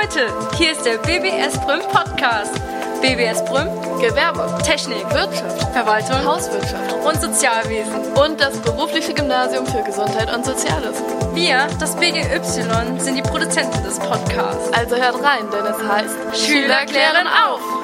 Leute, hier ist der BBS Brüm Podcast. BBS Brüm, Gewerbe, Technik, Wirtschaft, Verwaltung Hauswirtschaft und Sozialwesen. und das berufliche Gymnasium für Gesundheit und Soziales. Wir, das BGY, sind die Produzenten des Podcasts. Also hört rein, denn es heißt Schüler klären auf!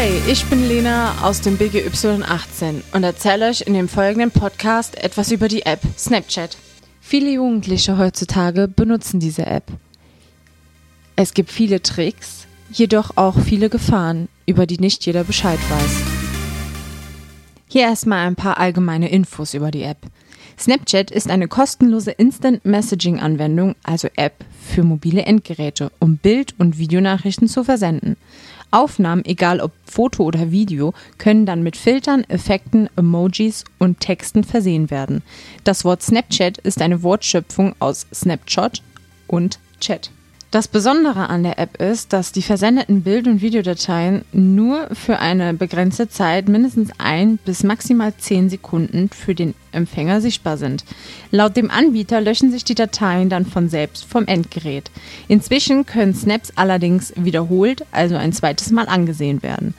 Hi, ich bin Lena aus dem BGY18 und erzähle euch in dem folgenden Podcast etwas über die App Snapchat. Viele Jugendliche heutzutage benutzen diese App. Es gibt viele Tricks, jedoch auch viele Gefahren, über die nicht jeder Bescheid weiß. Hier erstmal ein paar allgemeine Infos über die App. Snapchat ist eine kostenlose Instant Messaging Anwendung, also App für mobile Endgeräte, um Bild- und Videonachrichten zu versenden. Aufnahmen, egal ob Foto oder Video, können dann mit Filtern, Effekten, Emojis und Texten versehen werden. Das Wort Snapchat ist eine Wortschöpfung aus Snapshot und Chat. Das Besondere an der App ist, dass die versendeten Bild- und Videodateien nur für eine begrenzte Zeit mindestens ein bis maximal zehn Sekunden für den Empfänger sichtbar sind. Laut dem Anbieter löschen sich die Dateien dann von selbst vom Endgerät. Inzwischen können Snaps allerdings wiederholt, also ein zweites Mal angesehen werden.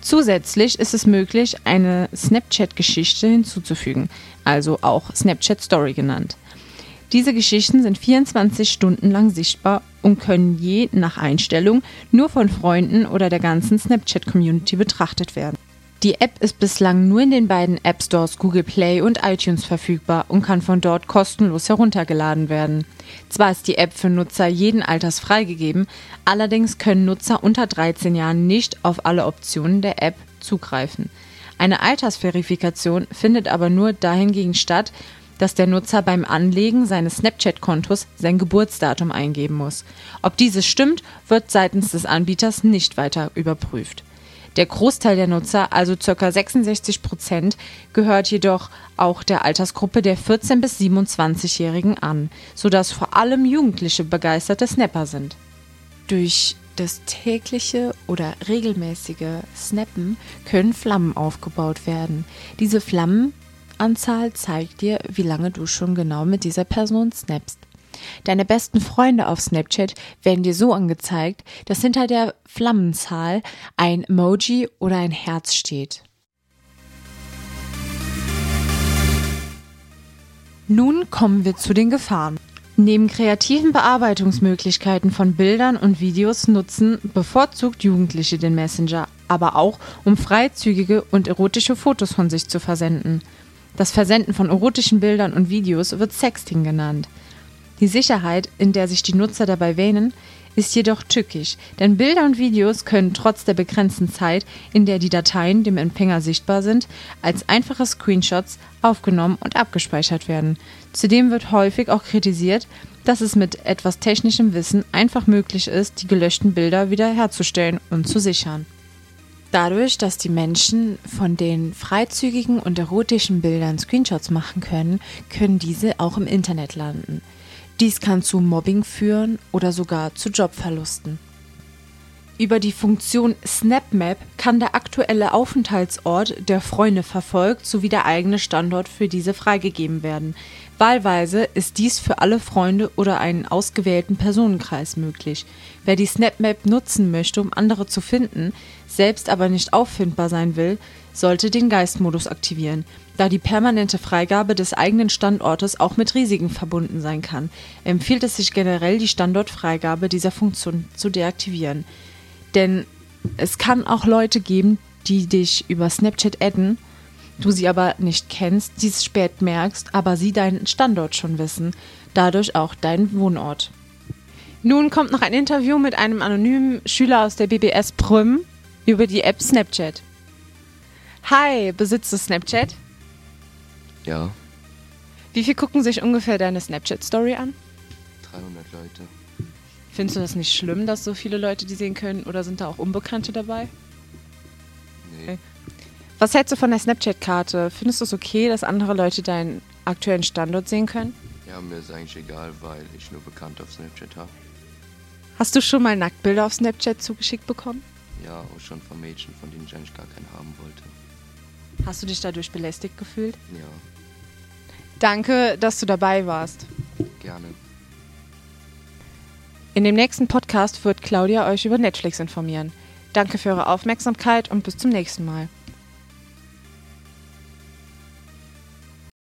Zusätzlich ist es möglich, eine Snapchat-Geschichte hinzuzufügen, also auch Snapchat Story genannt. Diese Geschichten sind 24 Stunden lang sichtbar und können je nach Einstellung nur von Freunden oder der ganzen Snapchat-Community betrachtet werden. Die App ist bislang nur in den beiden App Stores Google Play und iTunes verfügbar und kann von dort kostenlos heruntergeladen werden. Zwar ist die App für Nutzer jeden Alters freigegeben, allerdings können Nutzer unter 13 Jahren nicht auf alle Optionen der App zugreifen. Eine Altersverifikation findet aber nur dahingegen statt, dass der Nutzer beim Anlegen seines Snapchat-Kontos sein Geburtsdatum eingeben muss. Ob dieses stimmt, wird seitens des Anbieters nicht weiter überprüft. Der Großteil der Nutzer, also ca. 66 Prozent, gehört jedoch auch der Altersgruppe der 14- bis 27-Jährigen an, sodass vor allem Jugendliche begeisterte Snapper sind. Durch das tägliche oder regelmäßige Snappen können Flammen aufgebaut werden. Diese Flammenanzahl zeigt dir, wie lange du schon genau mit dieser Person snappst. Deine besten Freunde auf Snapchat werden dir so angezeigt, dass hinter der Flammenzahl ein Emoji oder ein Herz steht. Nun kommen wir zu den Gefahren. Neben kreativen Bearbeitungsmöglichkeiten von Bildern und Videos nutzen bevorzugt Jugendliche den Messenger, aber auch um freizügige und erotische Fotos von sich zu versenden. Das Versenden von erotischen Bildern und Videos wird Sexting genannt. Die Sicherheit, in der sich die Nutzer dabei wähnen, ist jedoch tückisch, denn Bilder und Videos können trotz der begrenzten Zeit, in der die Dateien dem Empfänger sichtbar sind, als einfache Screenshots aufgenommen und abgespeichert werden. Zudem wird häufig auch kritisiert, dass es mit etwas technischem Wissen einfach möglich ist, die gelöschten Bilder wiederherzustellen und zu sichern. Dadurch, dass die Menschen von den freizügigen und erotischen Bildern Screenshots machen können, können diese auch im Internet landen. Dies kann zu Mobbing führen oder sogar zu Jobverlusten. Über die Funktion SnapMap kann der aktuelle Aufenthaltsort der Freunde verfolgt sowie der eigene Standort für diese freigegeben werden. Wahlweise ist dies für alle Freunde oder einen ausgewählten Personenkreis möglich. Wer die SnapMap nutzen möchte, um andere zu finden, selbst aber nicht auffindbar sein will, sollte den Geistmodus aktivieren, da die permanente Freigabe des eigenen Standortes auch mit Risiken verbunden sein kann, empfiehlt es sich generell, die Standortfreigabe dieser Funktion zu deaktivieren. Denn es kann auch Leute geben, die dich über Snapchat adden, du sie aber nicht kennst, dies spät merkst, aber sie deinen Standort schon wissen, dadurch auch deinen Wohnort. Nun kommt noch ein Interview mit einem anonymen Schüler aus der BBS Prüm über die App Snapchat. Hi, besitzt du Snapchat? Ja, Wie viel gucken sich ungefähr deine Snapchat-Story an? 300 Leute. Findest du das nicht schlimm, dass so viele Leute die sehen können oder sind da auch Unbekannte dabei? Was hältst du von der Snapchat-Karte? Findest du es okay, dass andere Leute deinen aktuellen Standort sehen können? ja, mir ist eigentlich egal, weil ich nur bekannt auf Snapchat habe. Hast du schon mal Nacktbilder auf Snapchat zugeschickt bekommen? Ja, auch schon von Mädchen, von denen ich eigentlich gar keinen haben wollte. Hast du dich dadurch belästigt gefühlt? Ja, Danke, dass du dabei warst. Gerne. In dem nächsten Podcast wird Claudia euch über Netflix informieren. Danke für eure Aufmerksamkeit und bis zum nächsten Mal.